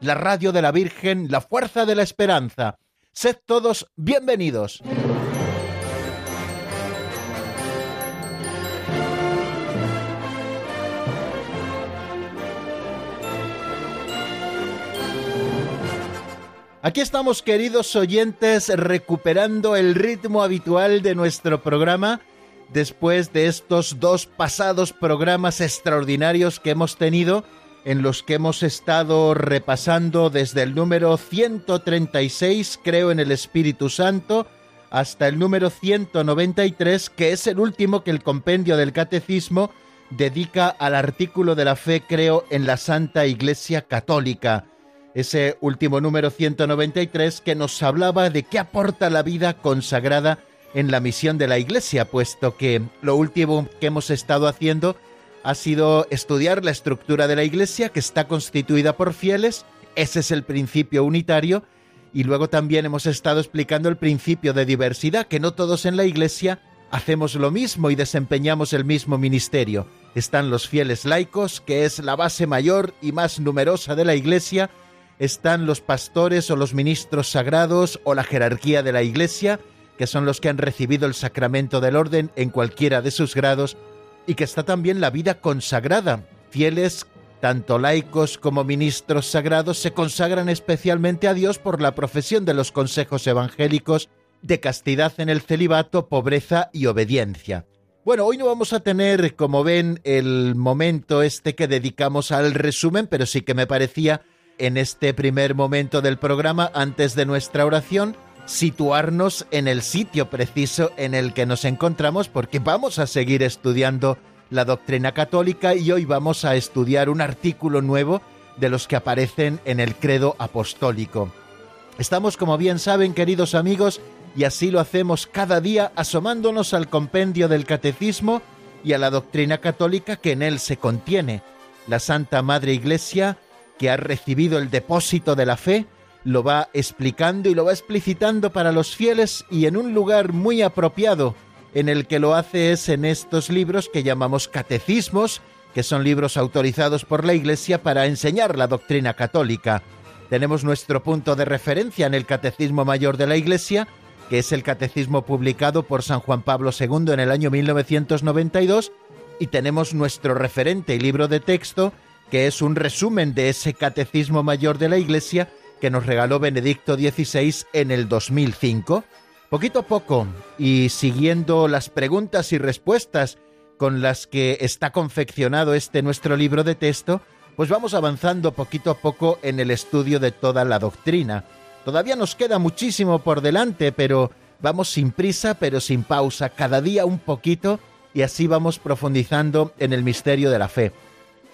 la radio de la Virgen, la fuerza de la esperanza. Sed todos bienvenidos. Aquí estamos, queridos oyentes, recuperando el ritmo habitual de nuestro programa después de estos dos pasados programas extraordinarios que hemos tenido, en los que hemos estado repasando desde el número 136, creo en el Espíritu Santo, hasta el número 193, que es el último que el compendio del Catecismo dedica al artículo de la fe, creo, en la Santa Iglesia Católica. Ese último número 193 que nos hablaba de qué aporta la vida consagrada en la misión de la Iglesia, puesto que lo último que hemos estado haciendo ha sido estudiar la estructura de la Iglesia, que está constituida por fieles, ese es el principio unitario, y luego también hemos estado explicando el principio de diversidad, que no todos en la Iglesia hacemos lo mismo y desempeñamos el mismo ministerio. Están los fieles laicos, que es la base mayor y más numerosa de la Iglesia, están los pastores o los ministros sagrados o la jerarquía de la Iglesia, que son los que han recibido el sacramento del orden en cualquiera de sus grados, y que está también la vida consagrada. Fieles, tanto laicos como ministros sagrados, se consagran especialmente a Dios por la profesión de los consejos evangélicos de castidad en el celibato, pobreza y obediencia. Bueno, hoy no vamos a tener, como ven, el momento este que dedicamos al resumen, pero sí que me parecía en este primer momento del programa, antes de nuestra oración, situarnos en el sitio preciso en el que nos encontramos, porque vamos a seguir estudiando la doctrina católica y hoy vamos a estudiar un artículo nuevo de los que aparecen en el credo apostólico. Estamos, como bien saben, queridos amigos, y así lo hacemos cada día asomándonos al compendio del catecismo y a la doctrina católica que en él se contiene. La Santa Madre Iglesia que ha recibido el depósito de la fe, lo va explicando y lo va explicitando para los fieles y en un lugar muy apropiado en el que lo hace es en estos libros que llamamos catecismos, que son libros autorizados por la Iglesia para enseñar la doctrina católica. Tenemos nuestro punto de referencia en el Catecismo Mayor de la Iglesia, que es el catecismo publicado por San Juan Pablo II en el año 1992, y tenemos nuestro referente y libro de texto, que es un resumen de ese Catecismo Mayor de la Iglesia que nos regaló Benedicto XVI en el 2005. Poquito a poco, y siguiendo las preguntas y respuestas con las que está confeccionado este nuestro libro de texto, pues vamos avanzando poquito a poco en el estudio de toda la doctrina. Todavía nos queda muchísimo por delante, pero vamos sin prisa, pero sin pausa, cada día un poquito, y así vamos profundizando en el misterio de la fe.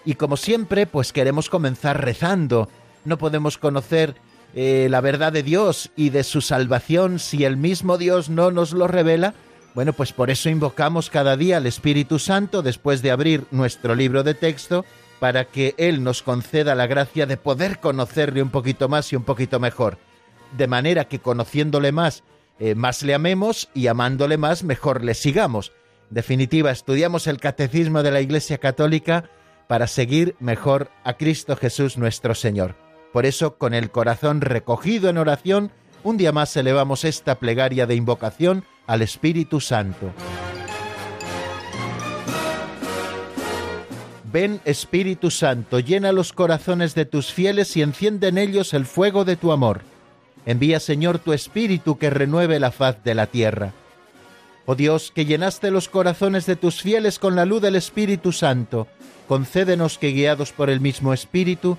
Y como siempre, pues queremos comenzar rezando. No podemos conocer eh, la verdad de Dios y de su salvación si el mismo Dios no nos lo revela. Bueno, pues por eso invocamos cada día al Espíritu Santo después de abrir nuestro libro de texto para que Él nos conceda la gracia de poder conocerle un poquito más y un poquito mejor. De manera que conociéndole más, eh, más le amemos y amándole más, mejor le sigamos. En definitiva, estudiamos el catecismo de la Iglesia Católica para seguir mejor a Cristo Jesús nuestro Señor. Por eso, con el corazón recogido en oración, un día más elevamos esta plegaria de invocación al Espíritu Santo. Ven Espíritu Santo, llena los corazones de tus fieles y enciende en ellos el fuego de tu amor. Envía Señor tu Espíritu que renueve la faz de la tierra. Oh Dios, que llenaste los corazones de tus fieles con la luz del Espíritu Santo, concédenos que guiados por el mismo Espíritu,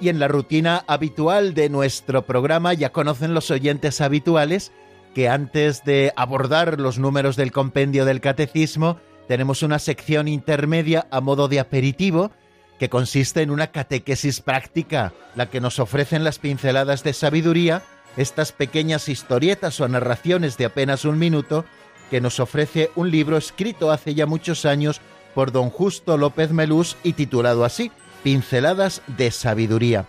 Y en la rutina habitual de nuestro programa ya conocen los oyentes habituales que antes de abordar los números del compendio del catecismo, tenemos una sección intermedia a modo de aperitivo que consiste en una catequesis práctica, la que nos ofrecen las pinceladas de sabiduría, estas pequeñas historietas o narraciones de apenas un minuto que nos ofrece un libro escrito hace ya muchos años por don Justo López Melús y titulado así, Pinceladas de Sabiduría.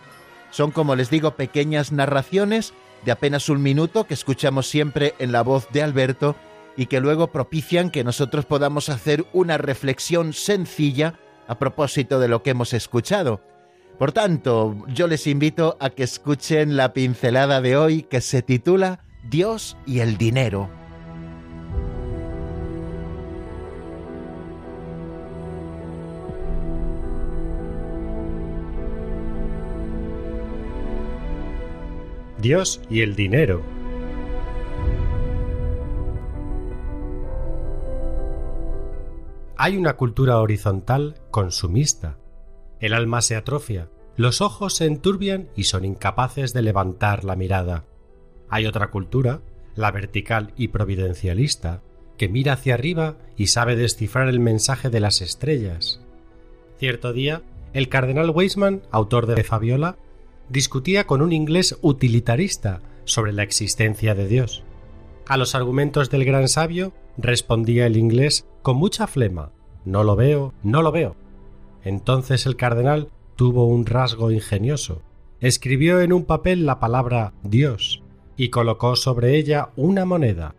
Son, como les digo, pequeñas narraciones de apenas un minuto que escuchamos siempre en la voz de Alberto y que luego propician que nosotros podamos hacer una reflexión sencilla a propósito de lo que hemos escuchado. Por tanto, yo les invito a que escuchen la pincelada de hoy que se titula Dios y el dinero. Dios y el dinero. Hay una cultura horizontal consumista. El alma se atrofia, los ojos se enturbian y son incapaces de levantar la mirada. Hay otra cultura, la vertical y providencialista, que mira hacia arriba y sabe descifrar el mensaje de las estrellas. Cierto día, el cardenal Weisman, autor de Fabiola, discutía con un inglés utilitarista sobre la existencia de Dios. A los argumentos del gran sabio respondía el inglés con mucha flema No lo veo, no lo veo. Entonces el cardenal tuvo un rasgo ingenioso. Escribió en un papel la palabra Dios y colocó sobre ella una moneda.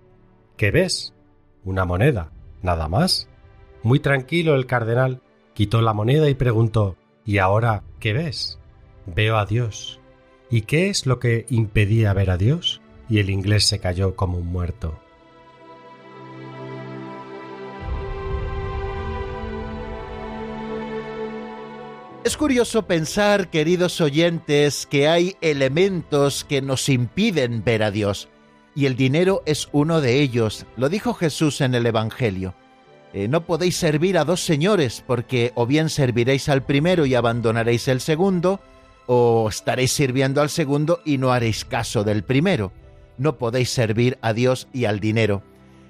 ¿Qué ves? Una moneda. ¿Nada más? Muy tranquilo el cardenal quitó la moneda y preguntó ¿Y ahora qué ves? Veo a Dios. ¿Y qué es lo que impedía ver a Dios? Y el inglés se cayó como un muerto. Es curioso pensar, queridos oyentes, que hay elementos que nos impiden ver a Dios, y el dinero es uno de ellos. Lo dijo Jesús en el Evangelio. Eh, no podéis servir a dos señores, porque o bien serviréis al primero y abandonaréis el segundo, o estaréis sirviendo al segundo y no haréis caso del primero. No podéis servir a Dios y al dinero.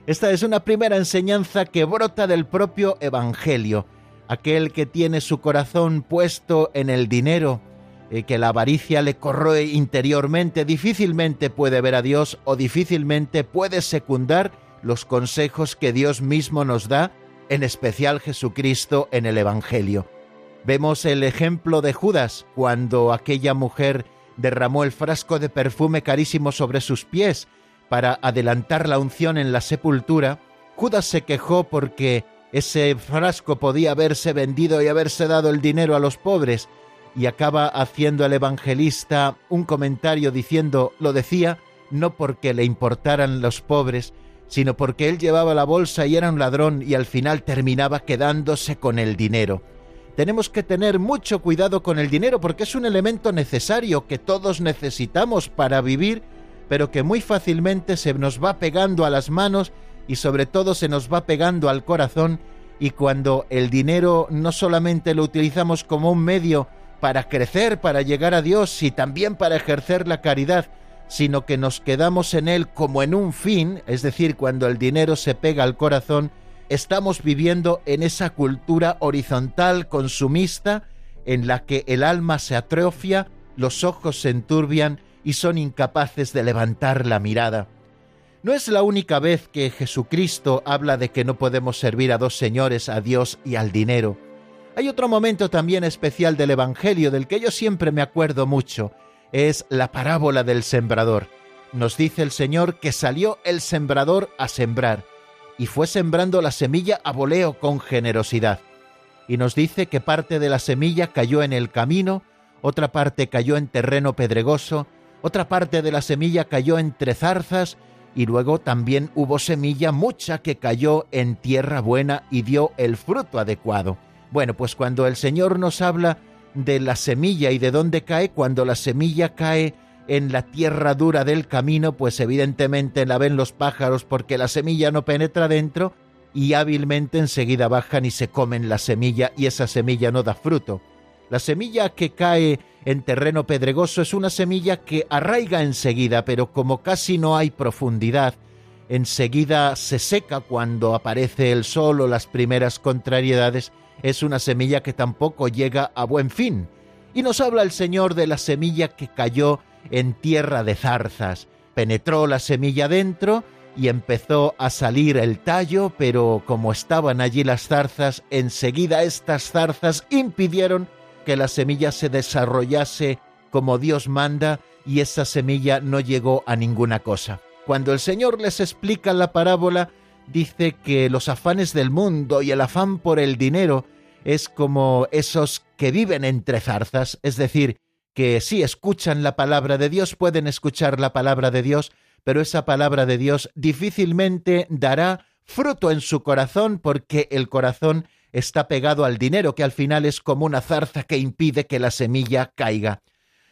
Esta es una primera enseñanza que brota del propio Evangelio. Aquel que tiene su corazón puesto en el dinero, eh, que la avaricia le corroe interiormente, difícilmente puede ver a Dios o difícilmente puede secundar los consejos que Dios mismo nos da, en especial Jesucristo en el Evangelio. Vemos el ejemplo de Judas cuando aquella mujer derramó el frasco de perfume carísimo sobre sus pies para adelantar la unción en la sepultura. Judas se quejó porque ese frasco podía haberse vendido y haberse dado el dinero a los pobres, y acaba haciendo el evangelista un comentario diciendo, lo decía, no porque le importaran los pobres, sino porque él llevaba la bolsa y era un ladrón y al final terminaba quedándose con el dinero tenemos que tener mucho cuidado con el dinero porque es un elemento necesario que todos necesitamos para vivir, pero que muy fácilmente se nos va pegando a las manos y sobre todo se nos va pegando al corazón. Y cuando el dinero no solamente lo utilizamos como un medio para crecer, para llegar a Dios y también para ejercer la caridad, sino que nos quedamos en él como en un fin, es decir, cuando el dinero se pega al corazón, estamos viviendo en esa cultura horizontal consumista en la que el alma se atrofia, los ojos se enturbian y son incapaces de levantar la mirada. No es la única vez que Jesucristo habla de que no podemos servir a dos señores, a Dios y al dinero. Hay otro momento también especial del Evangelio del que yo siempre me acuerdo mucho, es la parábola del sembrador. Nos dice el Señor que salió el sembrador a sembrar y fue sembrando la semilla a voleo con generosidad. Y nos dice que parte de la semilla cayó en el camino, otra parte cayó en terreno pedregoso, otra parte de la semilla cayó entre zarzas, y luego también hubo semilla mucha que cayó en tierra buena y dio el fruto adecuado. Bueno, pues cuando el Señor nos habla de la semilla y de dónde cae, cuando la semilla cae en la tierra dura del camino, pues evidentemente la ven los pájaros porque la semilla no penetra dentro y hábilmente enseguida bajan y se comen la semilla y esa semilla no da fruto. La semilla que cae en terreno pedregoso es una semilla que arraiga enseguida, pero como casi no hay profundidad, enseguida se seca cuando aparece el sol o las primeras contrariedades, es una semilla que tampoco llega a buen fin. Y nos habla el Señor de la semilla que cayó en tierra de zarzas. Penetró la semilla dentro y empezó a salir el tallo, pero como estaban allí las zarzas, enseguida estas zarzas impidieron que la semilla se desarrollase como Dios manda y esa semilla no llegó a ninguna cosa. Cuando el Señor les explica la parábola, dice que los afanes del mundo y el afán por el dinero es como esos que viven entre zarzas, es decir, que si escuchan la palabra de Dios, pueden escuchar la palabra de Dios, pero esa palabra de Dios difícilmente dará fruto en su corazón porque el corazón está pegado al dinero, que al final es como una zarza que impide que la semilla caiga.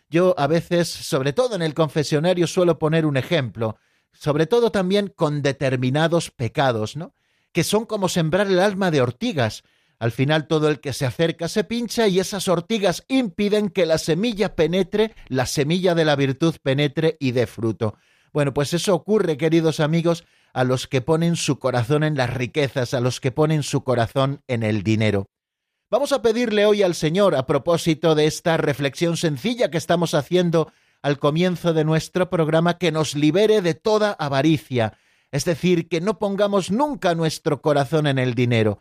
Yo a veces, sobre todo en el confesionario, suelo poner un ejemplo, sobre todo también con determinados pecados, ¿no? Que son como sembrar el alma de ortigas. Al final todo el que se acerca se pincha y esas ortigas impiden que la semilla penetre, la semilla de la virtud penetre y dé fruto. Bueno, pues eso ocurre, queridos amigos, a los que ponen su corazón en las riquezas, a los que ponen su corazón en el dinero. Vamos a pedirle hoy al Señor, a propósito de esta reflexión sencilla que estamos haciendo al comienzo de nuestro programa, que nos libere de toda avaricia, es decir, que no pongamos nunca nuestro corazón en el dinero,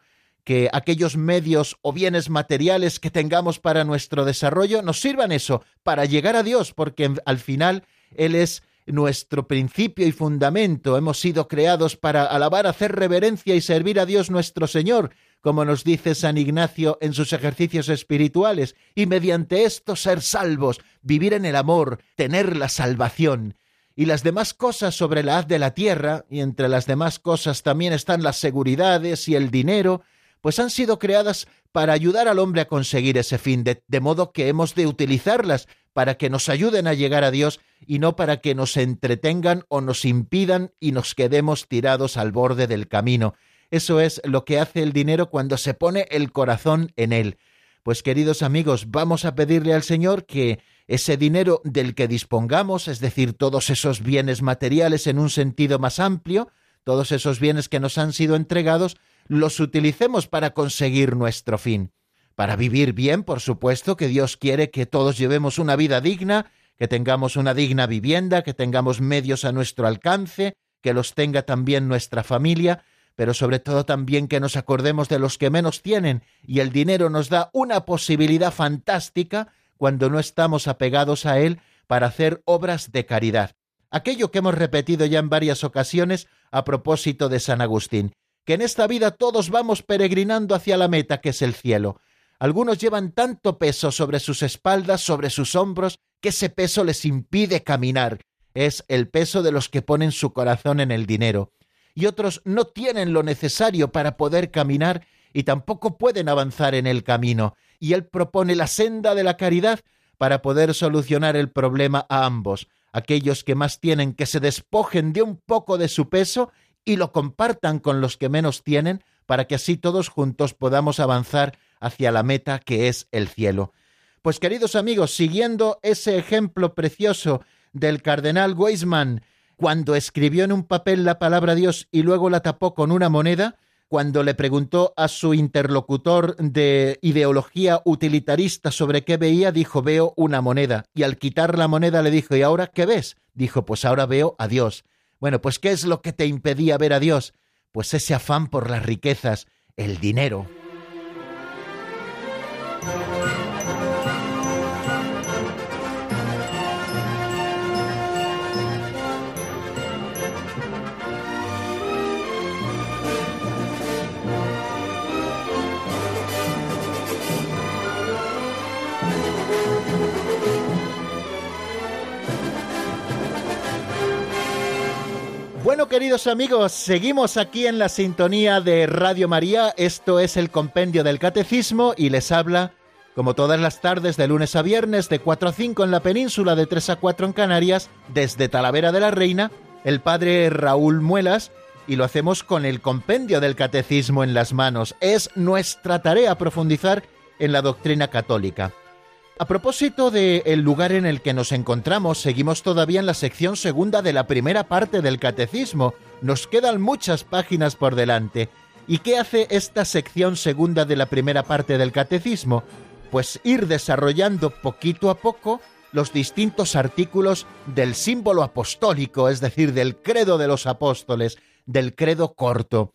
que aquellos medios o bienes materiales que tengamos para nuestro desarrollo nos sirvan eso, para llegar a Dios, porque al final Él es nuestro principio y fundamento. Hemos sido creados para alabar, hacer reverencia y servir a Dios nuestro Señor, como nos dice San Ignacio en sus ejercicios espirituales, y mediante esto ser salvos, vivir en el amor, tener la salvación. Y las demás cosas sobre la haz de la tierra, y entre las demás cosas también están las seguridades y el dinero, pues han sido creadas para ayudar al hombre a conseguir ese fin, de, modo que hemos de utilizarlas para que nos ayuden a llegar a Dios y no para que nos entretengan o nos impidan y nos quedemos tirados al borde del camino. Eso es lo que hace el dinero cuando se pone el corazón en él. Pues queridos amigos, vamos a pedirle al Señor que ese dinero del que dispongamos, es decir, todos esos bienes materiales en un sentido más amplio, todos esos bienes que nos han sido entregados, los utilicemos para conseguir nuestro fin. Para vivir bien, por supuesto, que Dios quiere que todos llevemos una vida digna, que tengamos una digna vivienda, que tengamos medios a nuestro alcance, que los tenga también nuestra familia, pero sobre todo también que nos acordemos de los que menos tienen, y el dinero nos da una posibilidad fantástica cuando no estamos apegados a él para hacer obras de caridad. Aquello que hemos repetido ya en varias ocasiones a propósito de San Agustín que en esta vida todos vamos peregrinando hacia la meta que es el cielo. Algunos llevan tanto peso sobre sus espaldas, sobre sus hombros, que ese peso les impide caminar. Es el peso de los que ponen su corazón en el dinero. Y otros no tienen lo necesario para poder caminar y tampoco pueden avanzar en el camino. Y él propone la senda de la caridad para poder solucionar el problema a ambos. Aquellos que más tienen que se despojen de un poco de su peso y lo compartan con los que menos tienen para que así todos juntos podamos avanzar hacia la meta que es el cielo. Pues queridos amigos, siguiendo ese ejemplo precioso del cardenal Weismann, cuando escribió en un papel la palabra Dios y luego la tapó con una moneda, cuando le preguntó a su interlocutor de ideología utilitarista sobre qué veía, dijo veo una moneda. Y al quitar la moneda le dijo ¿y ahora qué ves? Dijo pues ahora veo a Dios. Bueno, pues ¿qué es lo que te impedía ver a Dios? Pues ese afán por las riquezas, el dinero. Bueno, queridos amigos, seguimos aquí en la sintonía de Radio María. Esto es el Compendio del Catecismo y les habla, como todas las tardes de lunes a viernes, de 4 a 5 en la península, de 3 a 4 en Canarias, desde Talavera de la Reina, el padre Raúl Muelas, y lo hacemos con el Compendio del Catecismo en las manos. Es nuestra tarea profundizar en la doctrina católica. A propósito del lugar en el que nos encontramos, seguimos todavía en la sección segunda de la primera parte del catecismo. Nos quedan muchas páginas por delante. ¿Y qué hace esta sección segunda de la primera parte del catecismo? Pues ir desarrollando poquito a poco los distintos artículos del símbolo apostólico, es decir, del credo de los apóstoles, del credo corto.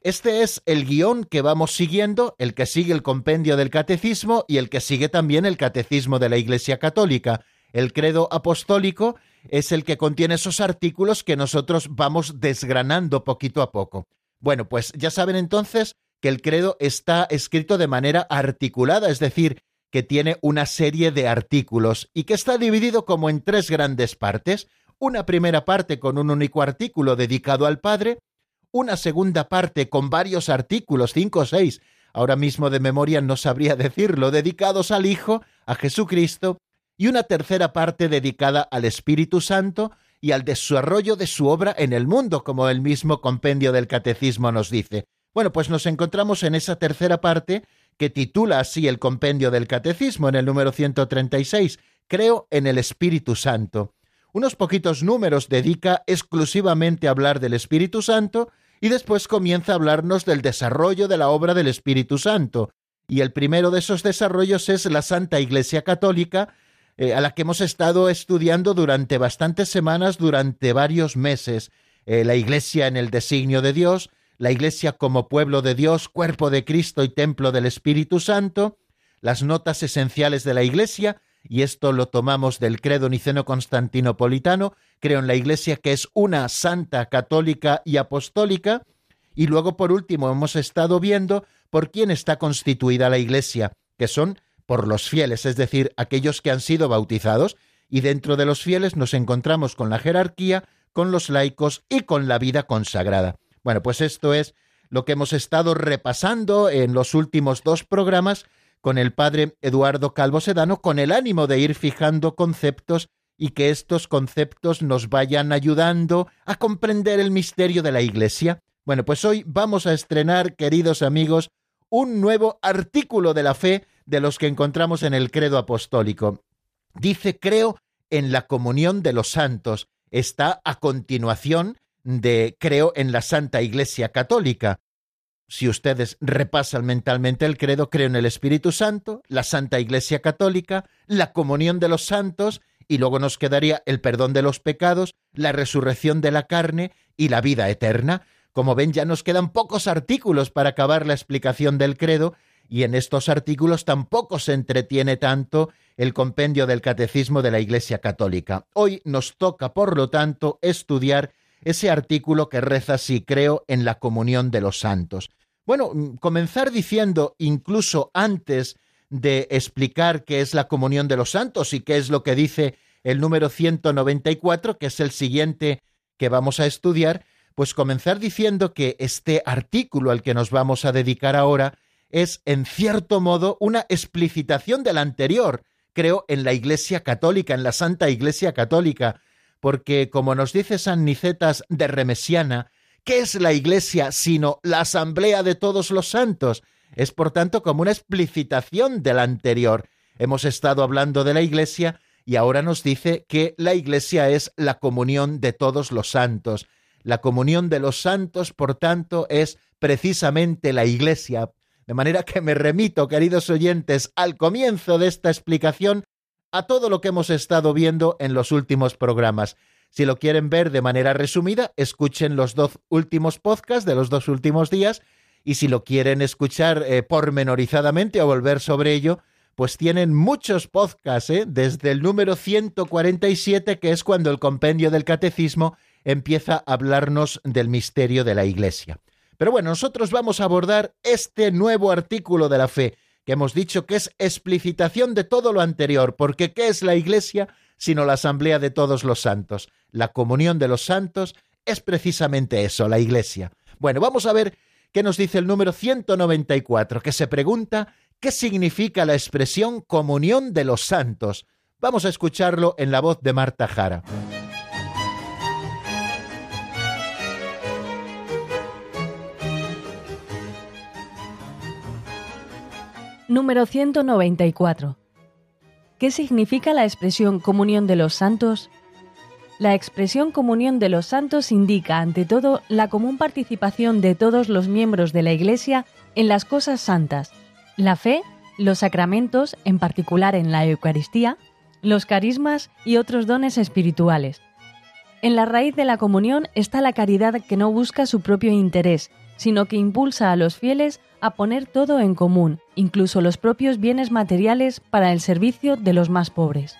Este es el guion que vamos siguiendo, el que sigue el compendio del catecismo y el que sigue también el catecismo de la Iglesia Católica. El credo apostólico es el que contiene esos artículos que nosotros vamos desgranando poquito a poco. Bueno, pues ya saben entonces que el credo está escrito de manera articulada, es decir, que tiene una serie de artículos y que está dividido como en tres grandes partes. Una primera parte con un único artículo dedicado al Padre, una segunda parte con varios artículos, cinco o seis, ahora mismo de memoria no sabría decirlo, dedicados al Hijo, a Jesucristo, y una tercera parte dedicada al Espíritu Santo y al desarrollo de su obra en el mundo, como el mismo compendio del Catecismo nos dice. Bueno, pues nos encontramos en esa tercera parte que titula así el compendio del Catecismo en el número 136, Creo en el Espíritu Santo unos poquitos números dedica exclusivamente a hablar del Espíritu Santo y después comienza a hablarnos del desarrollo de la obra del Espíritu Santo. Y el primero de esos desarrollos es la Santa Iglesia Católica, eh, a la que hemos estado estudiando durante bastantes semanas, durante varios meses. Eh, la Iglesia en el designio de Dios, la Iglesia como pueblo de Dios, cuerpo de Cristo y templo del Espíritu Santo, las notas esenciales de la Iglesia, y esto lo tomamos del credo niceno constantinopolitano, creo en la Iglesia que es una santa, católica y apostólica, y luego por último hemos estado viendo por quién está constituida la Iglesia, que son por los fieles, es decir, aquellos que han sido bautizados, y dentro de los fieles nos encontramos con la jerarquía, con los laicos y con la vida consagrada. Bueno, pues esto es lo que hemos estado repasando en los últimos dos programas con el padre Eduardo Calvo Sedano con el ánimo de ir fijando conceptos y que estos conceptos nos vayan ayudando a comprender el misterio de la Iglesia. Bueno, pues hoy vamos a estrenar, queridos amigos, un nuevo artículo de la fe de los que encontramos en el credo apostólico. Dice, creo en la comunión de los santos. Está a continuación de creo en la Santa Iglesia Católica si ustedes repasan mentalmente el credo, creo en el Espíritu Santo, la Santa Iglesia Católica, la comunión de los santos, y luego nos quedaría el perdón de los pecados, la resurrección de la carne y la vida eterna. Como ven, ya nos quedan pocos artículos para acabar la explicación del credo, y en estos artículos tampoco se entretiene tanto el compendio del catecismo de la Iglesia Católica. Hoy nos toca, por lo tanto, estudiar ese artículo que reza así, creo en la comunión de los santos. Bueno, mm, comenzar diciendo, incluso antes de explicar qué es la comunión de los santos y qué es lo que dice el número 194, que es el siguiente que vamos a estudiar, pues comenzar diciendo que este artículo al que nos vamos a dedicar ahora es, en cierto modo, una explicitación del anterior, creo, en la Iglesia Católica, en la Santa Iglesia Católica, porque, como nos dice San Nicetas de Remesiana, ¿Qué es la Iglesia sino la asamblea de todos los santos? Es por tanto como una explicitación de la anterior. Hemos estado hablando de la Iglesia y ahora nos dice que la Iglesia es la comunión de todos los santos. La comunión de los santos, por tanto, es precisamente la Iglesia. De manera que me remito, queridos oyentes, al comienzo de esta explicación a todo lo que hemos estado viendo en los últimos programas. Si lo quieren ver de manera resumida, escuchen los dos últimos podcasts de los dos últimos días y si lo quieren escuchar eh, pormenorizadamente o volver sobre ello, pues tienen muchos podcasts, ¿eh? desde el número 147, que es cuando el compendio del catecismo empieza a hablarnos del misterio de la Iglesia. Pero bueno, nosotros vamos a abordar este nuevo artículo de la fe, que hemos dicho que es explicitación de todo lo anterior, porque ¿qué es la Iglesia? Sino la asamblea de todos los santos. La comunión de los santos es precisamente eso, la Iglesia. Bueno, vamos a ver qué nos dice el número 194, que se pregunta qué significa la expresión comunión de los santos. Vamos a escucharlo en la voz de Marta Jara. Número 194. ¿Qué significa la expresión comunión de los santos? La expresión comunión de los santos indica, ante todo, la común participación de todos los miembros de la Iglesia en las cosas santas, la fe, los sacramentos, en particular en la Eucaristía, los carismas y otros dones espirituales. En la raíz de la comunión está la caridad que no busca su propio interés, sino que impulsa a los fieles a poner todo en común, incluso los propios bienes materiales para el servicio de los más pobres.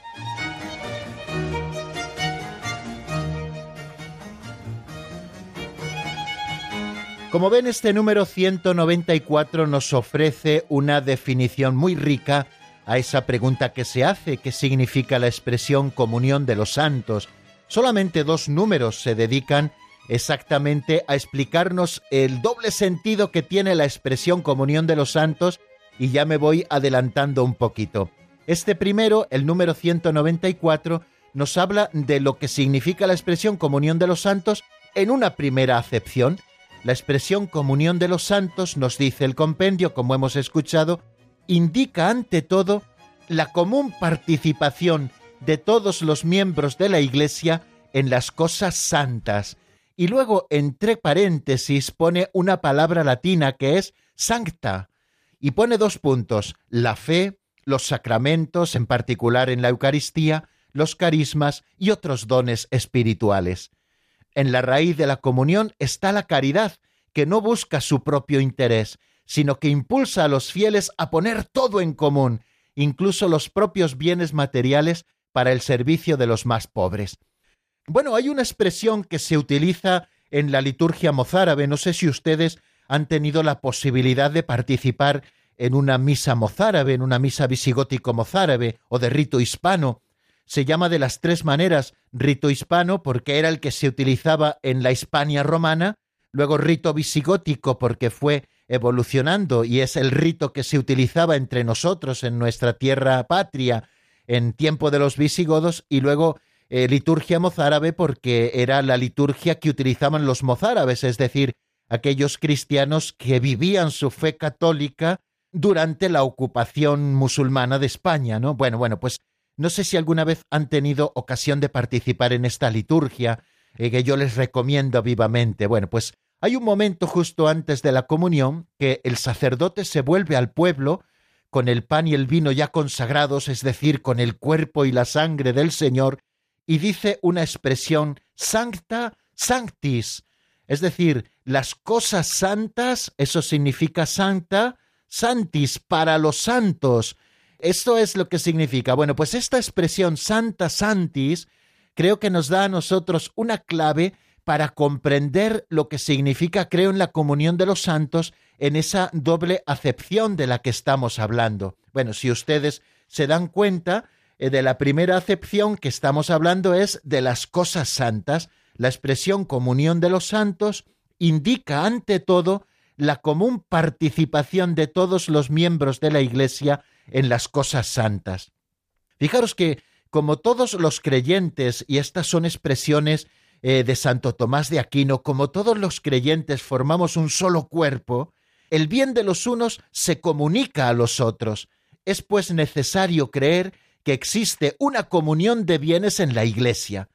Como ven, este número 194 nos ofrece una definición muy rica a esa pregunta que se hace, ¿qué significa la expresión comunión de los santos? Solamente dos números se dedican exactamente a explicarnos el doble sentido que tiene la expresión comunión de los santos y ya me voy adelantando un poquito. Este primero, el número 194, nos habla de lo que significa la expresión comunión de los santos en una primera acepción. La expresión comunión de los santos, nos dice el compendio, como hemos escuchado, indica ante todo la común participación de todos los miembros de la Iglesia en las cosas santas. Y luego, entre paréntesis, pone una palabra latina que es sancta. Y pone dos puntos, la fe, los sacramentos, en particular en la Eucaristía, los carismas y otros dones espirituales. En la raíz de la comunión está la caridad, que no busca su propio interés, sino que impulsa a los fieles a poner todo en común, incluso los propios bienes materiales, para el servicio de los más pobres. Bueno, hay una expresión que se utiliza en la liturgia mozárabe, no sé si ustedes han tenido la posibilidad de participar en una misa mozárabe, en una misa visigótico mozárabe o de rito hispano. Se llama de las tres maneras rito hispano porque era el que se utilizaba en la Hispania romana, luego rito visigótico porque fue evolucionando y es el rito que se utilizaba entre nosotros en nuestra tierra patria en tiempo de los visigodos y luego eh, liturgia mozárabe porque era la liturgia que utilizaban los mozárabes, es decir, aquellos cristianos que vivían su fe católica durante la ocupación musulmana de España, ¿no? Bueno, bueno, pues no sé si alguna vez han tenido ocasión de participar en esta liturgia, eh, que yo les recomiendo vivamente. Bueno, pues hay un momento justo antes de la comunión que el sacerdote se vuelve al pueblo con el pan y el vino ya consagrados, es decir, con el cuerpo y la sangre del Señor, y dice una expresión sancta sanctis, es decir, las cosas santas, eso significa santa, santis, para los santos. Esto es lo que significa. Bueno, pues esta expresión santa santis creo que nos da a nosotros una clave para comprender lo que significa, creo, en la comunión de los santos, en esa doble acepción de la que estamos hablando. Bueno, si ustedes se dan cuenta, de la primera acepción que estamos hablando es de las cosas santas. La expresión comunión de los santos indica ante todo la común participación de todos los miembros de la Iglesia en las cosas santas. Fijaros que, como todos los creyentes, y estas son expresiones eh, de Santo Tomás de Aquino, como todos los creyentes formamos un solo cuerpo, el bien de los unos se comunica a los otros. Es pues necesario creer existe una comunión de bienes en la Iglesia.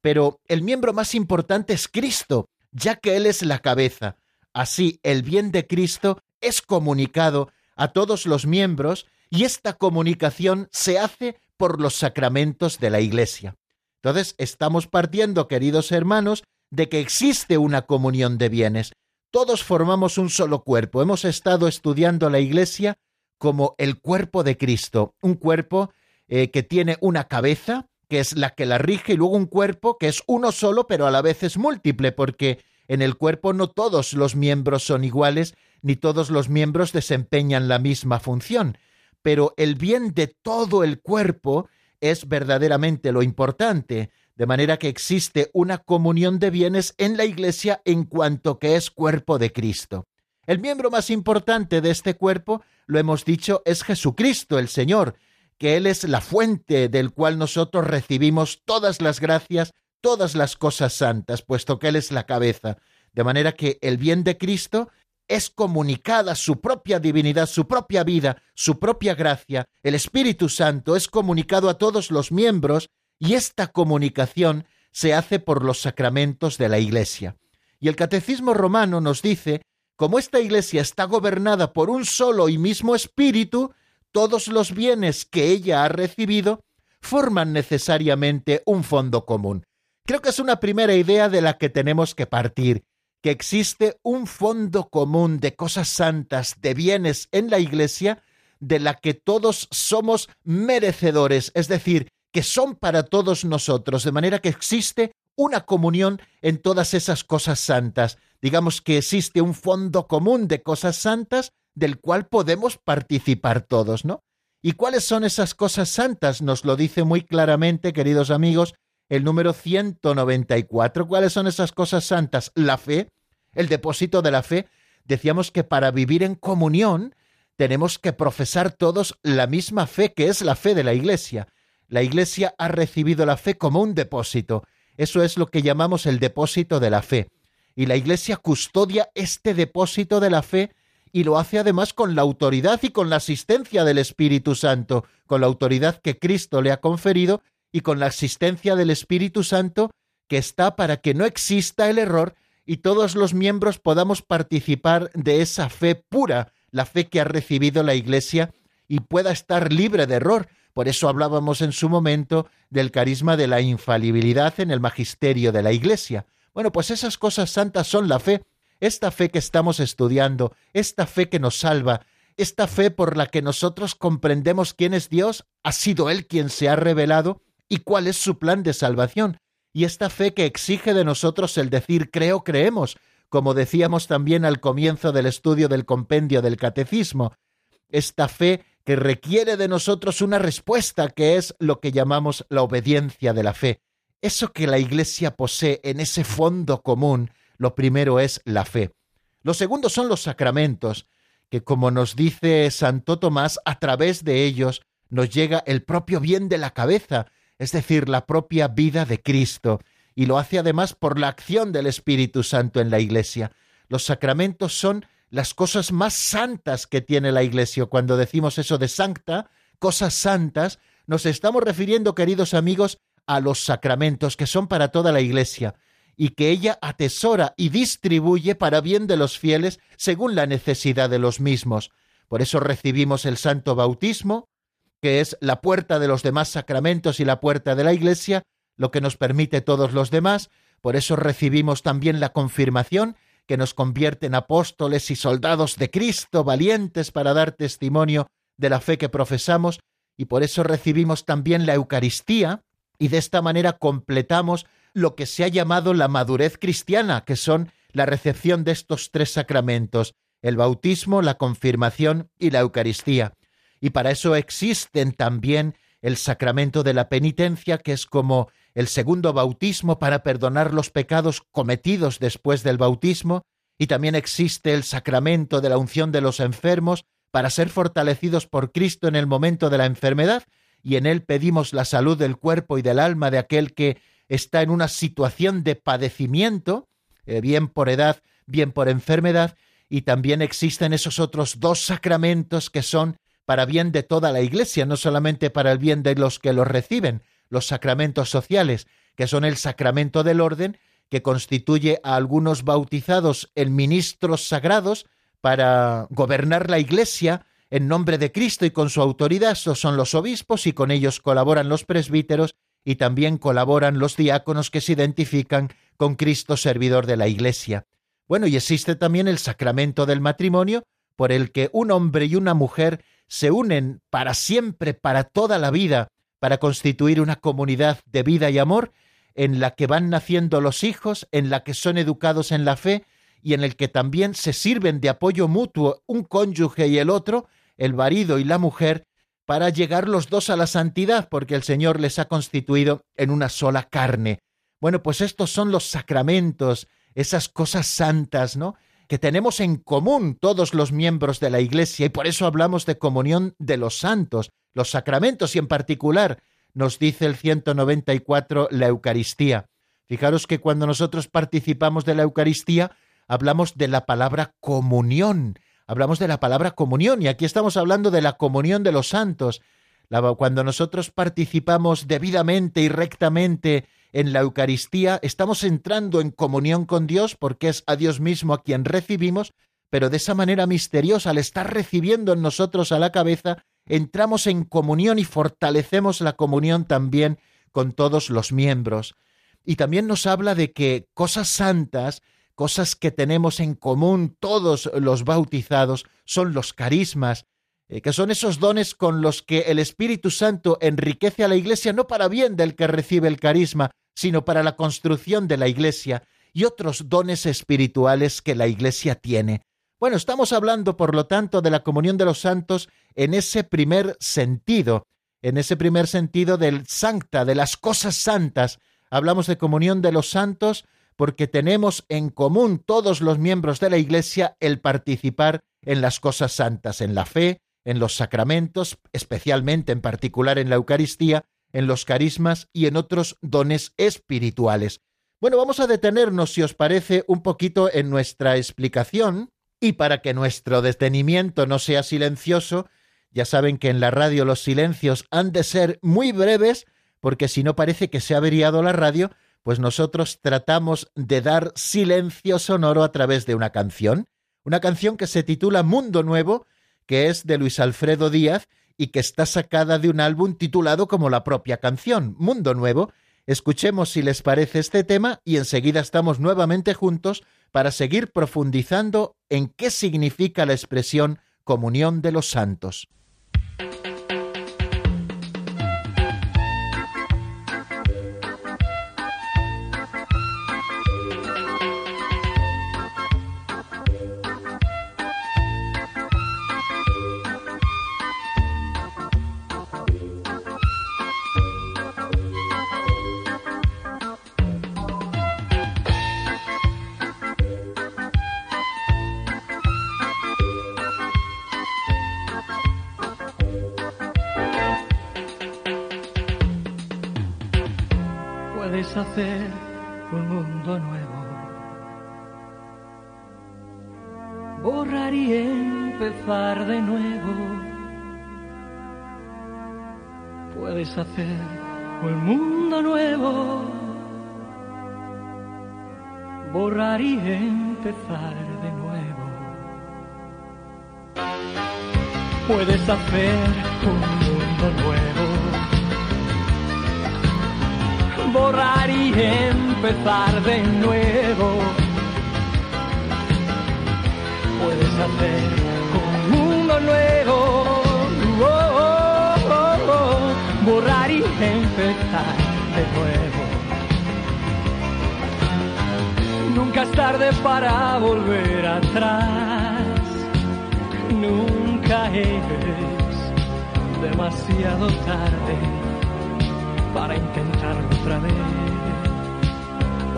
Pero el miembro más importante es Cristo, ya que Él es la cabeza. Así, el bien de Cristo es comunicado a todos los miembros y esta comunicación se hace por los sacramentos de la Iglesia. Entonces, estamos partiendo, queridos hermanos, de que existe una comunión de bienes. Todos formamos un solo cuerpo. Hemos estado estudiando la Iglesia como el cuerpo de Cristo, un cuerpo eh, que tiene una cabeza, que es la que la rige, y luego un cuerpo que es uno solo, pero a la vez es múltiple, porque en el cuerpo no todos los miembros son iguales, ni todos los miembros desempeñan la misma función, pero el bien de todo el cuerpo es verdaderamente lo importante, de manera que existe una comunión de bienes en la Iglesia en cuanto que es cuerpo de Cristo. El miembro más importante de este cuerpo, lo hemos dicho, es Jesucristo el Señor, que Él es la fuente del cual nosotros recibimos todas las gracias, todas las cosas santas, puesto que Él es la cabeza. De manera que el bien de Cristo es comunicada su propia divinidad, su propia vida, su propia gracia, el Espíritu Santo es comunicado a todos los miembros y esta comunicación se hace por los sacramentos de la Iglesia. Y el Catecismo romano nos dice, como esta Iglesia está gobernada por un solo y mismo Espíritu, todos los bienes que ella ha recibido forman necesariamente un fondo común. Creo que es una primera idea de la que tenemos que partir, que existe un fondo común de cosas santas, de bienes en la Iglesia, de la que todos somos merecedores, es decir, que son para todos nosotros, de manera que existe una comunión en todas esas cosas santas. Digamos que existe un fondo común de cosas santas del cual podemos participar todos, ¿no? ¿Y cuáles son esas cosas santas? Nos lo dice muy claramente, queridos amigos, el número 194. ¿Cuáles son esas cosas santas? La fe, el depósito de la fe. Decíamos que para vivir en comunión tenemos que profesar todos la misma fe que es la fe de la Iglesia. La Iglesia ha recibido la fe como un depósito. Eso es lo que llamamos el depósito de la fe. Y la Iglesia custodia este depósito de la fe y lo hace además con la autoridad y con la asistencia del Espíritu Santo, con la autoridad que Cristo le ha conferido y con la asistencia del Espíritu Santo que está para que no exista el error y todos los miembros podamos participar de esa fe pura, la fe que ha recibido la Iglesia y pueda estar libre de error. Por eso hablábamos en su momento del carisma de la infalibilidad en el magisterio de la Iglesia. Bueno, pues esas cosas santas son la fe esta fe que estamos estudiando, esta fe que nos salva, esta fe por la que nosotros comprendemos quién es Dios, ha sido Él quien se ha revelado y cuál es su plan de salvación, y esta fe que exige de nosotros el decir creo, creemos, como decíamos también al comienzo del estudio del compendio del catecismo, esta fe que requiere de nosotros una respuesta que es lo que llamamos la obediencia de la fe, eso que la Iglesia posee en ese fondo común, lo primero es la fe. Lo segundo son los sacramentos, que como nos dice Santo Tomás, a través de ellos nos llega el propio bien de la cabeza, es decir, la propia vida de Cristo, y lo hace además por la acción del Espíritu Santo en la Iglesia. Los sacramentos son las cosas más santas que tiene la Iglesia. Cuando decimos eso de sancta, cosas santas, nos estamos refiriendo, queridos amigos, a los sacramentos que son para toda la Iglesia y que ella atesora y distribuye para bien de los fieles según la necesidad de los mismos. Por eso recibimos el santo bautismo, que es la puerta de los demás sacramentos y la puerta de la Iglesia, lo que nos permite todos los demás. Por eso recibimos también la confirmación, que nos convierte en apóstoles y soldados de Cristo, valientes para dar testimonio de la fe que profesamos, y por eso recibimos también la Eucaristía, y de esta manera completamos lo que se ha llamado la madurez cristiana, que son la recepción de estos tres sacramentos, el bautismo, la confirmación y la Eucaristía. Y para eso existen también el sacramento de la penitencia, que es como el segundo bautismo para perdonar los pecados cometidos después del bautismo, y también existe el sacramento de la unción de los enfermos para ser fortalecidos por Cristo en el momento de la enfermedad, y en él pedimos la salud del cuerpo y del alma de aquel que está en una situación de padecimiento, eh, bien por edad, bien por enfermedad, y también existen esos otros dos sacramentos que son para bien de toda la Iglesia, no solamente para el bien de los que los reciben, los sacramentos sociales, que son el sacramento del orden, que constituye a algunos bautizados en ministros sagrados para gobernar la Iglesia en nombre de Cristo y con su autoridad, esos son los obispos y con ellos colaboran los presbíteros y también colaboran los diáconos que se identifican con Cristo servidor de la Iglesia. Bueno, y existe también el sacramento del matrimonio, por el que un hombre y una mujer se unen para siempre, para toda la vida, para constituir una comunidad de vida y amor, en la que van naciendo los hijos, en la que son educados en la fe, y en el que también se sirven de apoyo mutuo un cónyuge y el otro, el marido y la mujer, para llegar los dos a la santidad, porque el Señor les ha constituido en una sola carne. Bueno, pues estos son los sacramentos, esas cosas santas, ¿no? que tenemos en común todos los miembros de la Iglesia y por eso hablamos de comunión de los santos, los sacramentos y en particular nos dice el 194 la Eucaristía. Fijaros que cuando nosotros participamos de la Eucaristía, hablamos de la palabra comunión. Hablamos de la palabra comunión y aquí estamos hablando de la comunión de los santos. Cuando nosotros participamos debidamente y rectamente en la Eucaristía, estamos entrando en comunión con Dios porque es a Dios mismo a quien recibimos, pero de esa manera misteriosa, al estar recibiendo en nosotros a la cabeza, entramos en comunión y fortalecemos la comunión también con todos los miembros. Y también nos habla de que cosas santas, cosas que tenemos en común todos los bautizados, son los carismas, eh, que son esos dones con los que el Espíritu Santo enriquece a la Iglesia no para bien del que recibe el carisma, sino para la construcción de la Iglesia, y otros dones espirituales que la Iglesia tiene. Bueno, estamos hablando, por lo tanto, de la comunión de los santos en ese primer sentido, en ese primer sentido del sancta, de las cosas santas. Hablamos de comunión de los santos porque tenemos en común todos los miembros de la Iglesia el participar en las cosas santas, en la fe, en los sacramentos, especialmente en particular en la Eucaristía, en los carismas y en otros dones espirituales. Bueno, vamos a detenernos, si os parece, un poquito en nuestra explicación, y para que nuestro detenimiento no sea silencioso, ya saben que en la radio los silencios han de ser muy breves, porque si no parece que se ha averiado la radio, pues nosotros tratamos de dar silencio sonoro a través de una canción, una canción que se titula Mundo Nuevo, que es de Luis Alfredo Díaz y que está sacada de un álbum titulado como la propia canción, Mundo Nuevo. Escuchemos si les parece este tema y enseguida estamos nuevamente juntos para seguir profundizando en qué significa la expresión comunión de los santos. Hacer un mundo nuevo, borrar y empezar de nuevo. Puedes hacer un mundo nuevo borrar y empezar de nuevo. Nunca es tarde para volver atrás, nunca es demasiado tarde para intentarlo otra vez.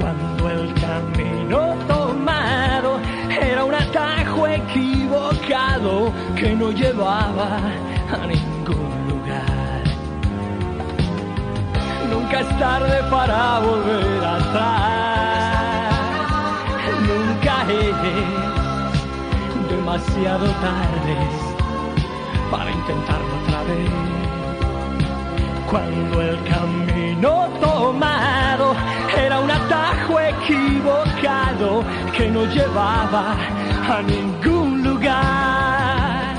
Cuando el camino tomado era un atajo equivocado que no llevaba a ningún Nunca es tarde para volver atrás. Nunca es demasiado tarde para intentarlo otra vez. Cuando el camino tomado era un atajo equivocado que no llevaba a ningún lugar.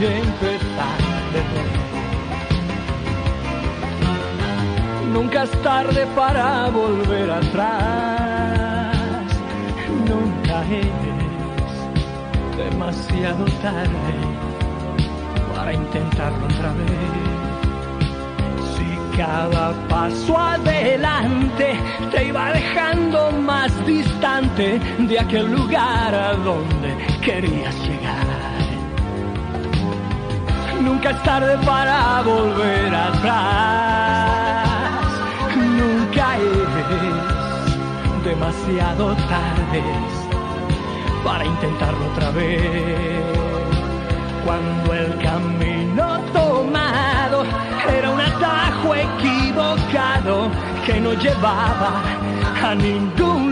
Nuevo. Nunca es tarde para volver atrás. Nunca es demasiado tarde para intentarlo otra vez. Si cada paso adelante te iba dejando más distante de aquel lugar a donde querías llegar. Nunca es tarde para volver atrás. Nunca es demasiado tarde para intentarlo otra vez. Cuando el camino tomado era un atajo equivocado que no llevaba a ningún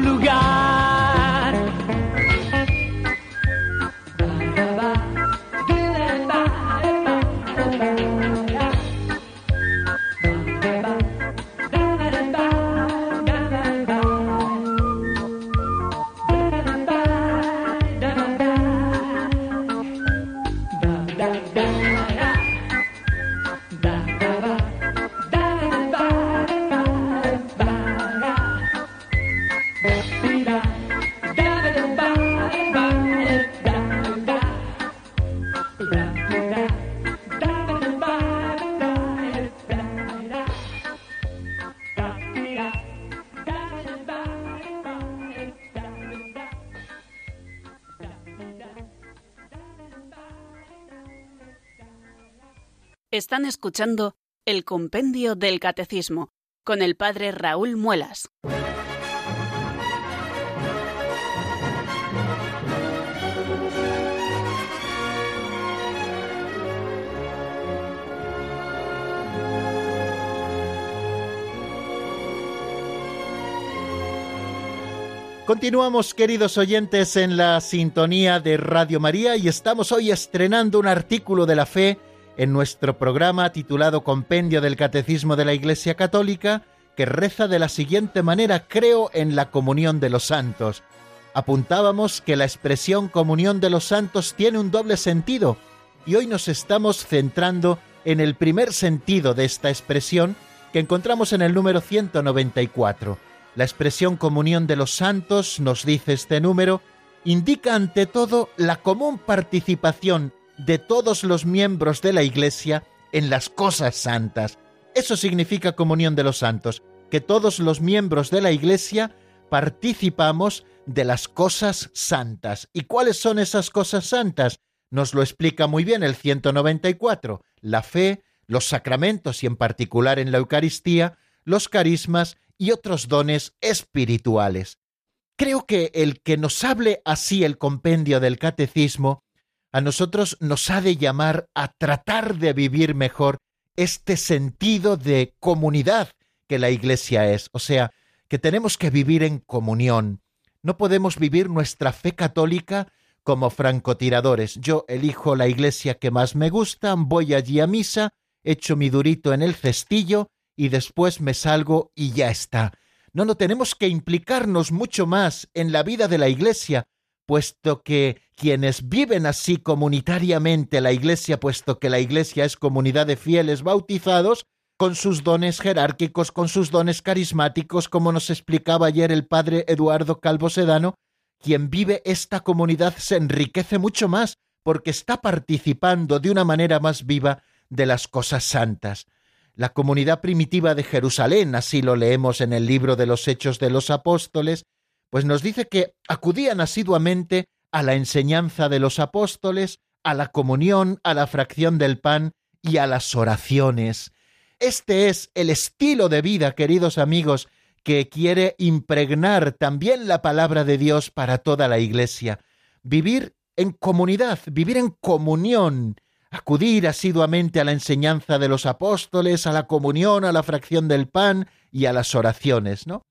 Están escuchando el Compendio del Catecismo con el Padre Raúl Muelas. Continuamos, queridos oyentes, en la sintonía de Radio María y estamos hoy estrenando un artículo de la fe en nuestro programa titulado Compendio del Catecismo de la Iglesia Católica, que reza de la siguiente manera, creo en la comunión de los santos. Apuntábamos que la expresión comunión de los santos tiene un doble sentido, y hoy nos estamos centrando en el primer sentido de esta expresión que encontramos en el número 194. La expresión comunión de los santos, nos dice este número, indica ante todo la común participación de todos los miembros de la Iglesia en las cosas santas. Eso significa comunión de los santos, que todos los miembros de la Iglesia participamos de las cosas santas. ¿Y cuáles son esas cosas santas? Nos lo explica muy bien el 194, la fe, los sacramentos y en particular en la Eucaristía, los carismas y otros dones espirituales. Creo que el que nos hable así el compendio del catecismo, a nosotros nos ha de llamar a tratar de vivir mejor este sentido de comunidad que la Iglesia es, o sea, que tenemos que vivir en comunión. No podemos vivir nuestra fe católica como francotiradores. Yo elijo la iglesia que más me gusta, voy allí a misa, echo mi durito en el cestillo y después me salgo y ya está. No, no tenemos que implicarnos mucho más en la vida de la Iglesia, puesto que quienes viven así comunitariamente la Iglesia, puesto que la Iglesia es comunidad de fieles bautizados, con sus dones jerárquicos, con sus dones carismáticos, como nos explicaba ayer el padre Eduardo Calvo Sedano, quien vive esta comunidad se enriquece mucho más porque está participando de una manera más viva de las cosas santas. La comunidad primitiva de Jerusalén, así lo leemos en el libro de los Hechos de los Apóstoles, pues nos dice que acudían asiduamente a la enseñanza de los apóstoles, a la comunión, a la fracción del pan y a las oraciones. Este es el estilo de vida, queridos amigos, que quiere impregnar también la palabra de Dios para toda la Iglesia. Vivir en comunidad, vivir en comunión, acudir asiduamente a la enseñanza de los apóstoles, a la comunión, a la fracción del pan y a las oraciones, ¿no?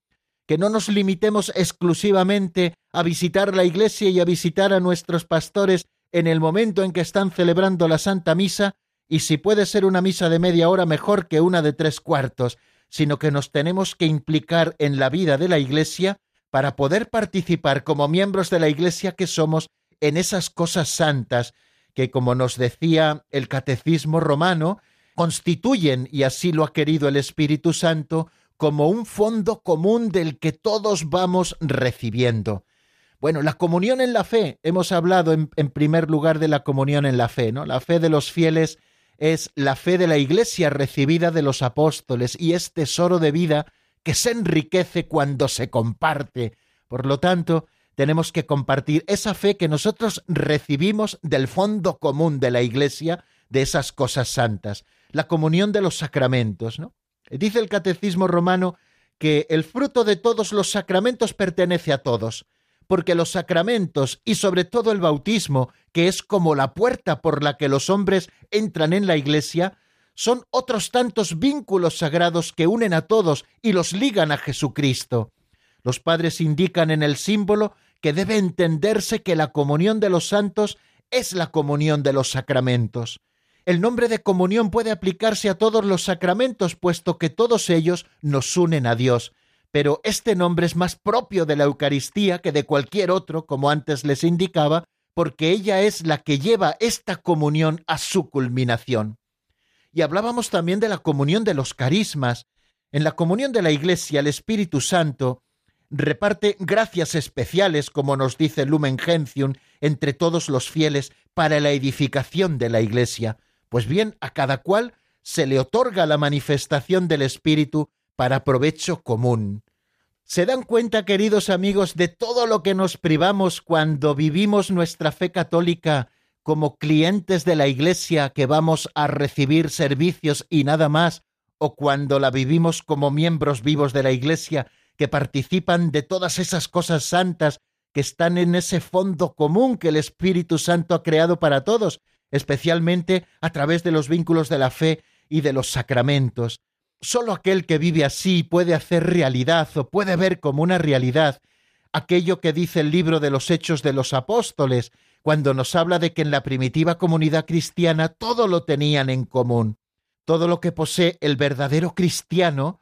Que no nos limitemos exclusivamente a visitar la iglesia y a visitar a nuestros pastores en el momento en que están celebrando la Santa Misa, y si puede ser una misa de media hora mejor que una de tres cuartos, sino que nos tenemos que implicar en la vida de la Iglesia para poder participar como miembros de la Iglesia que somos en esas cosas santas que, como nos decía el Catecismo romano, constituyen, y así lo ha querido el Espíritu Santo, como un fondo común del que todos vamos recibiendo. Bueno, la comunión en la fe, hemos hablado en, en, primer lugar de la comunión en la fe, ¿no? La fe de los fieles es la fe de la Iglesia recibida de los apóstoles y es tesoro de vida que se enriquece cuando se comparte. Por lo tanto, tenemos que compartir esa fe que nosotros recibimos del fondo común de la Iglesia, de esas cosas santas, la comunión de los sacramentos, ¿no? Dice el Catecismo romano que el fruto de todos los sacramentos pertenece a todos, porque los sacramentos y sobre todo el bautismo, que es como la puerta por la que los hombres entran en la Iglesia, son otros tantos vínculos sagrados que unen a todos y los ligan a Jesucristo. Los padres indican en el símbolo que debe entenderse que la comunión de los santos es la comunión de los sacramentos. El nombre de comunión puede aplicarse a todos los sacramentos, puesto que todos ellos nos unen a Dios, pero este nombre es más propio de la Eucaristía que de cualquier otro, como antes les indicaba, porque ella es la que lleva esta comunión a su culminación. Y hablábamos también de la comunión de los carismas. En la comunión de la Iglesia, el Espíritu Santo reparte gracias especiales, como nos dice Lumen Gentium, entre todos los fieles para la edificación de la Iglesia. Pues bien, a cada cual se le otorga la manifestación del Espíritu para provecho común. ¿Se dan cuenta, queridos amigos, de todo lo que nos privamos cuando vivimos nuestra fe católica como clientes de la Iglesia que vamos a recibir servicios y nada más, o cuando la vivimos como miembros vivos de la Iglesia que participan de todas esas cosas santas que están en ese fondo común que el Espíritu Santo ha creado para todos, especialmente a través de los vínculos de la fe y de los sacramentos. Solo aquel que vive así puede hacer realidad o puede ver como una realidad aquello que dice el libro de los Hechos de los Apóstoles, cuando nos habla de que en la primitiva comunidad cristiana todo lo tenían en común. Todo lo que posee el verdadero cristiano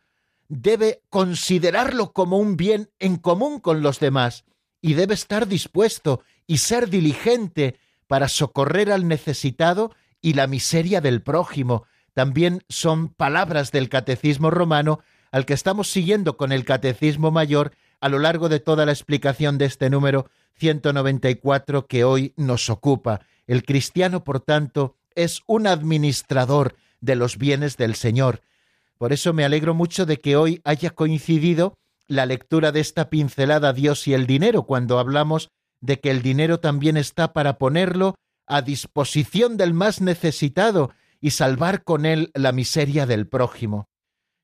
debe considerarlo como un bien en común con los demás y debe estar dispuesto y ser diligente para socorrer al necesitado y la miseria del prójimo, también son palabras del Catecismo romano al que estamos siguiendo con el Catecismo mayor a lo largo de toda la explicación de este número 194 que hoy nos ocupa. El cristiano, por tanto, es un administrador de los bienes del Señor. Por eso me alegro mucho de que hoy haya coincidido la lectura de esta pincelada Dios y el dinero, cuando hablamos de que el dinero también está para ponerlo a disposición del más necesitado y salvar con él la miseria del prójimo.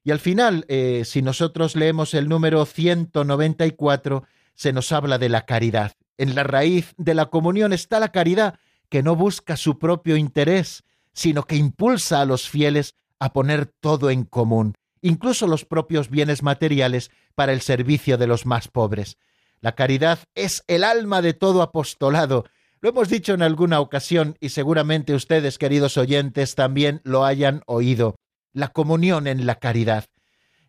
Y al final, eh, si nosotros leemos el número 194, se nos habla de la caridad. En la raíz de la comunión está la caridad, que no busca su propio interés, sino que impulsa a los fieles a poner todo en común, incluso los propios bienes materiales, para el servicio de los más pobres. La caridad es el alma de todo apostolado, lo hemos dicho en alguna ocasión y seguramente ustedes, queridos oyentes, también lo hayan oído. La comunión en la caridad.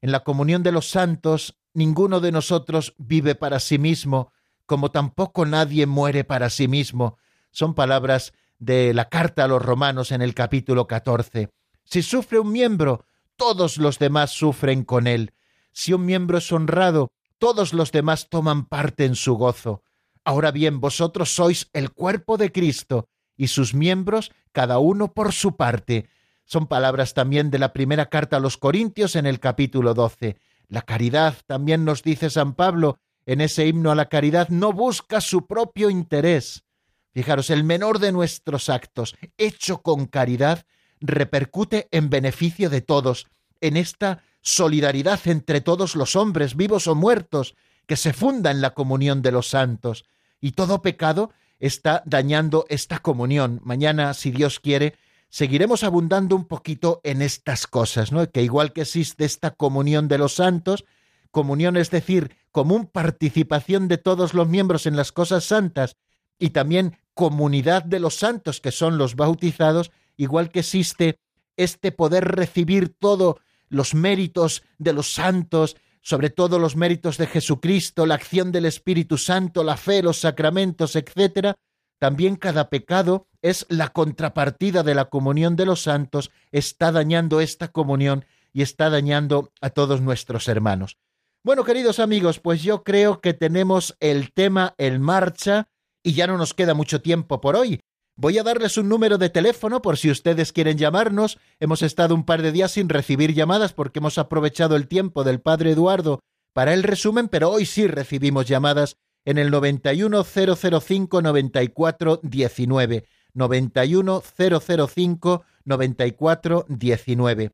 En la comunión de los santos, ninguno de nosotros vive para sí mismo, como tampoco nadie muere para sí mismo. Son palabras de la carta a los romanos en el capítulo 14. Si sufre un miembro, todos los demás sufren con él. Si un miembro es honrado, todos los demás toman parte en su gozo. Ahora bien, vosotros sois el cuerpo de Cristo y sus miembros, cada uno por su parte. Son palabras también de la primera carta a los Corintios en el capítulo 12. La caridad, también nos dice San Pablo, en ese himno a la caridad, no busca su propio interés. Fijaros, el menor de nuestros actos, hecho con caridad, repercute en beneficio de todos, en esta solidaridad entre todos los hombres, vivos o muertos, que se funda en la comunión de los santos y todo pecado está dañando esta comunión. Mañana, si Dios quiere, seguiremos abundando un poquito en estas cosas, ¿no? Que igual que existe esta comunión de los santos, comunión es decir, común participación de todos los miembros en las cosas santas y también comunidad de los santos que son los bautizados, igual que existe este poder recibir todos los méritos de los santos, sobre todo los méritos de Jesucristo, la acción del Espíritu Santo, la fe, los sacramentos, etc., también cada pecado es la contrapartida de la comunión de los santos, está dañando esta comunión y está dañando a todos nuestros hermanos. Bueno, queridos amigos, pues yo creo que tenemos el tema en marcha y ya no nos queda mucho tiempo por hoy. Voy a darles un número de teléfono por si ustedes quieren llamarnos. Hemos estado un par de días sin recibir llamadas porque hemos aprovechado el tiempo del padre Eduardo para el resumen, pero hoy sí recibimos llamadas en el 91005 9419. 91005 9419.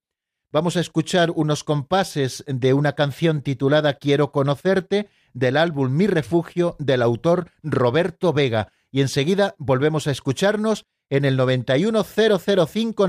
Vamos a escuchar unos compases de una canción titulada Quiero conocerte del álbum Mi refugio del autor Roberto Vega y enseguida volvemos a escucharnos en el 91005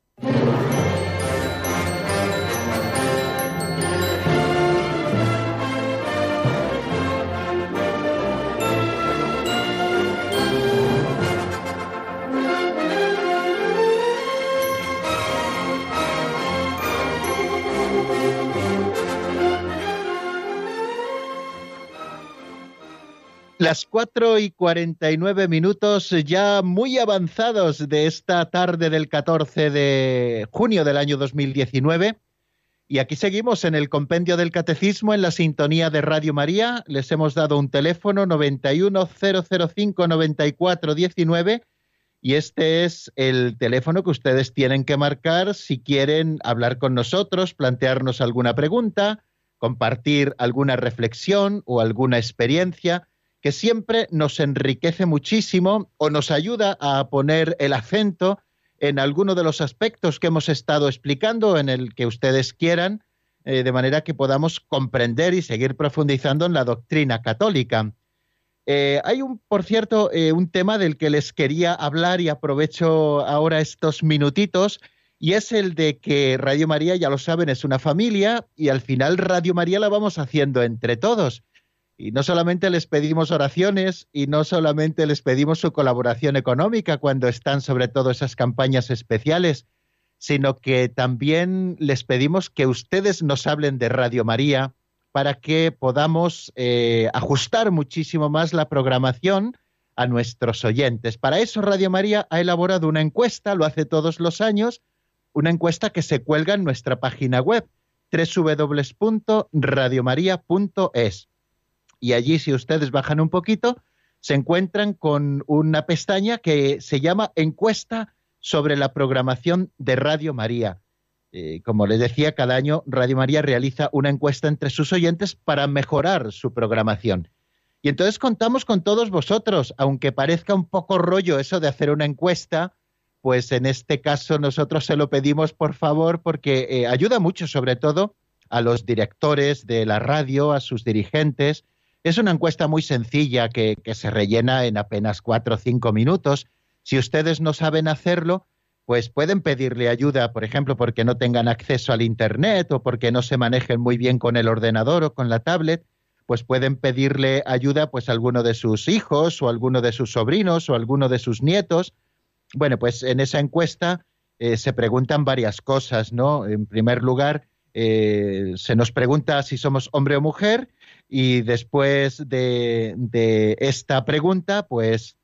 Las cuatro y cuarenta y nueve minutos ya muy avanzados de esta tarde del 14 de junio del año 2019. Y aquí seguimos en el compendio del catecismo en la sintonía de Radio María. Les hemos dado un teléfono 910059419 y este es el teléfono que ustedes tienen que marcar si quieren hablar con nosotros, plantearnos alguna pregunta, compartir alguna reflexión o alguna experiencia que siempre nos enriquece muchísimo o nos ayuda a poner el acento en alguno de los aspectos que hemos estado explicando, en el que ustedes quieran, eh, de manera que podamos comprender y seguir profundizando en la doctrina católica. Eh, hay un, por cierto, eh, un tema del que les quería hablar y aprovecho ahora estos minutitos, y es el de que Radio María, ya lo saben, es una familia y al final Radio María la vamos haciendo entre todos. Y no solamente les pedimos oraciones y no solamente les pedimos su colaboración económica cuando están sobre todo esas campañas especiales, sino que también les pedimos que ustedes nos hablen de Radio María para que podamos eh, ajustar muchísimo más la programación a nuestros oyentes. Para eso Radio María ha elaborado una encuesta, lo hace todos los años, una encuesta que se cuelga en nuestra página web www.radiomaria.es y allí si ustedes bajan un poquito, se encuentran con una pestaña que se llama Encuesta sobre la programación de Radio María. Eh, como les decía, cada año Radio María realiza una encuesta entre sus oyentes para mejorar su programación. Y entonces contamos con todos vosotros, aunque parezca un poco rollo eso de hacer una encuesta, pues en este caso nosotros se lo pedimos por favor porque eh, ayuda mucho sobre todo a los directores de la radio, a sus dirigentes, es una encuesta muy sencilla que, se rellena en apenas cuatro o cinco minutos. Si ustedes no saben hacerlo, pues pueden pedirle ayuda, por ejemplo, porque no tengan acceso al Internet o porque no se manejen muy bien con el ordenador o con la tablet, pues pueden pedirle ayuda pues a alguno de sus hijos o a alguno de sus sobrinos o a alguno de sus nietos. Bueno, pues en esa encuesta eh, se preguntan varias cosas, ¿no? En primer lugar, eh, se nos pregunta si somos hombre o mujer y después de, esta pregunta, pues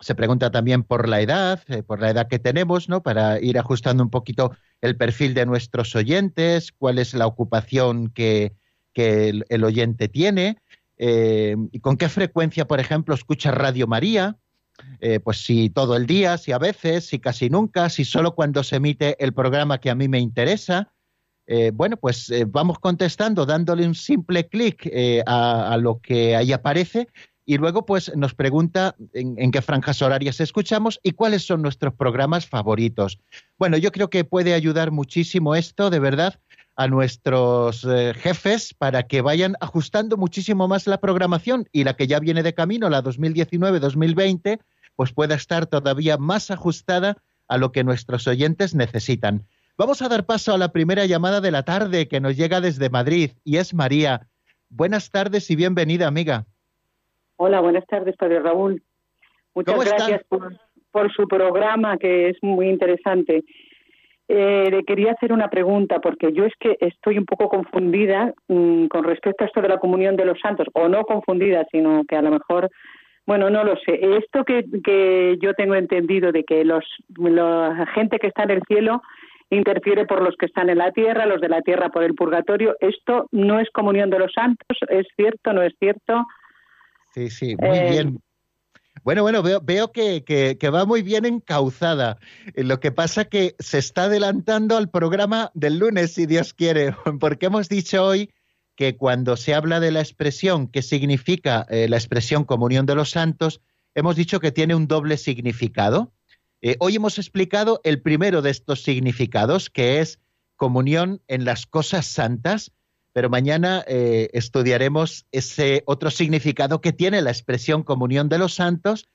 se pregunta también por la edad, eh, por la edad que tenemos, ¿no? Para ir ajustando un poquito el perfil de nuestros oyentes, cuál es la ocupación que, el, oyente tiene, eh, y con qué frecuencia, por ejemplo, escucha Radio María, eh, pues si todo el día, si a veces, si casi nunca, si solo cuando se emite el programa que a mí me interesa, eh, bueno, pues eh, vamos contestando dándole un simple clic eh, a, lo que ahí aparece y luego pues nos pregunta en, qué franjas horarias escuchamos y cuáles son nuestros programas favoritos. Bueno, yo creo que puede ayudar muchísimo esto, de verdad, a nuestros jefes para que vayan ajustando muchísimo más la programación y la que ya viene de camino, la 2019-2020, pues pueda estar todavía más ajustada a lo que nuestros oyentes necesitan. Vamos a dar paso a la primera llamada de la tarde que nos llega desde Madrid y es María. Buenas tardes y bienvenida, amiga. Hola, buenas tardes, Padre Raúl. Muchas gracias por, su programa que es muy interesante. Eh, le quería hacer una pregunta porque yo es que estoy un poco confundida mm, con respecto a esto de la comunión de los santos, o no confundida, sino que a lo mejor, bueno, no lo sé. Esto que, que yo tengo entendido de que los, la gente que está en el cielo interfiere por los que están en la tierra, los de la tierra por el purgatorio. Esto no es comunión de los santos, ¿es cierto? ¿No es cierto? Sí, sí, muy eh, bien. Bueno, bueno, veo, veo que, que, va muy bien encauzada. Eh, lo que pasa que se está adelantando al programa del lunes, si Dios quiere, porque hemos dicho hoy que cuando se habla de la expresión, ¿qué significa eh, la expresión comunión de los santos? Hemos dicho que tiene un doble significado. Eh, hoy hemos explicado el primero de estos significados, que es comunión en las cosas santas, pero mañana eh, estudiaremos ese otro significado que tiene la expresión comunión de los santos,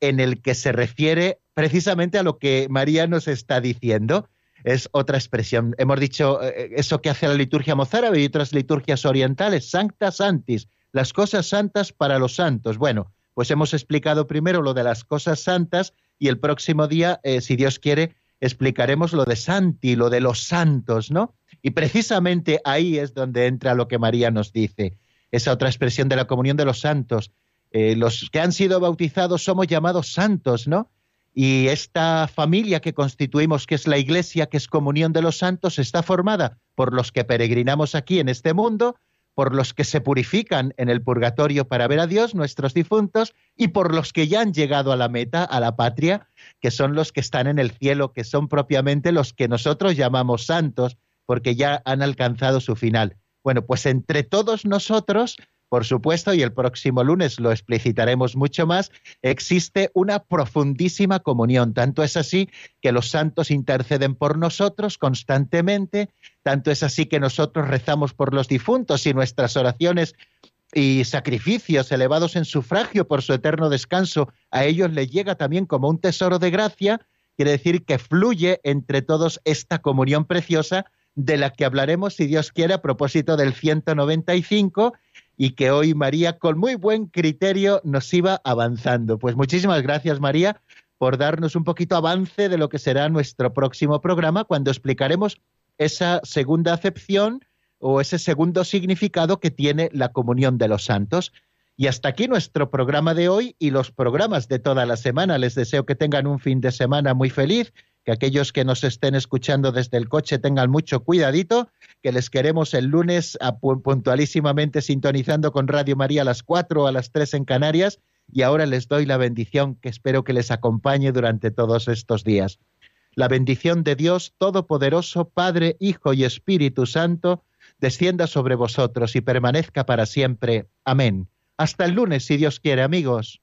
en el que se refiere precisamente a lo que María nos está diciendo. Es otra expresión. Hemos dicho eh, eso que hace la liturgia mozárabe y otras liturgias orientales, sancta santis, las cosas santas para los santos. Bueno, pues hemos explicado primero lo de las cosas santas y el próximo día, eh, si Dios quiere, explicaremos lo de Santi, lo de los santos, ¿no? Y precisamente ahí es donde entra lo que María nos dice, esa otra expresión de la comunión de los santos. Eh, los que han sido bautizados somos llamados santos, ¿no? Y esta familia que constituimos, que es la iglesia, que es comunión de los santos, está formada por los que peregrinamos aquí en este mundo, por los que se purifican en el purgatorio para ver a Dios, nuestros difuntos, y por los que ya han llegado a la meta, a la patria, que son los que están en el cielo, que son propiamente los que nosotros llamamos santos, porque ya han alcanzado su final. Bueno, pues entre todos nosotros por supuesto, y el próximo lunes lo explicitaremos mucho más, existe una profundísima comunión. Tanto es así que los santos interceden por nosotros constantemente, tanto es así que nosotros rezamos por los difuntos y nuestras oraciones y sacrificios elevados en sufragio por su eterno descanso, a ellos les llega también como un tesoro de gracia, quiere decir que fluye entre todos esta comunión preciosa de la que hablaremos, si Dios quiere, a propósito del 195 y que hoy María con muy buen criterio nos iba avanzando. Pues muchísimas gracias María por darnos un poquito avance de lo que será nuestro próximo programa cuando explicaremos esa segunda acepción o ese segundo significado que tiene la comunión de los santos. Y hasta aquí nuestro programa de hoy y los programas de toda la semana. Les deseo que tengan un fin de semana muy feliz que aquellos que nos estén escuchando desde el coche tengan mucho cuidadito, que les queremos el lunes puntualísimamente sintonizando con Radio María a las 4 o a las 3 en Canarias y ahora les doy la bendición que espero que les acompañe durante todos estos días. La bendición de Dios Todopoderoso, Padre, Hijo y Espíritu Santo, descienda sobre vosotros y permanezca para siempre. Amén. Hasta el lunes, si Dios quiere, amigos.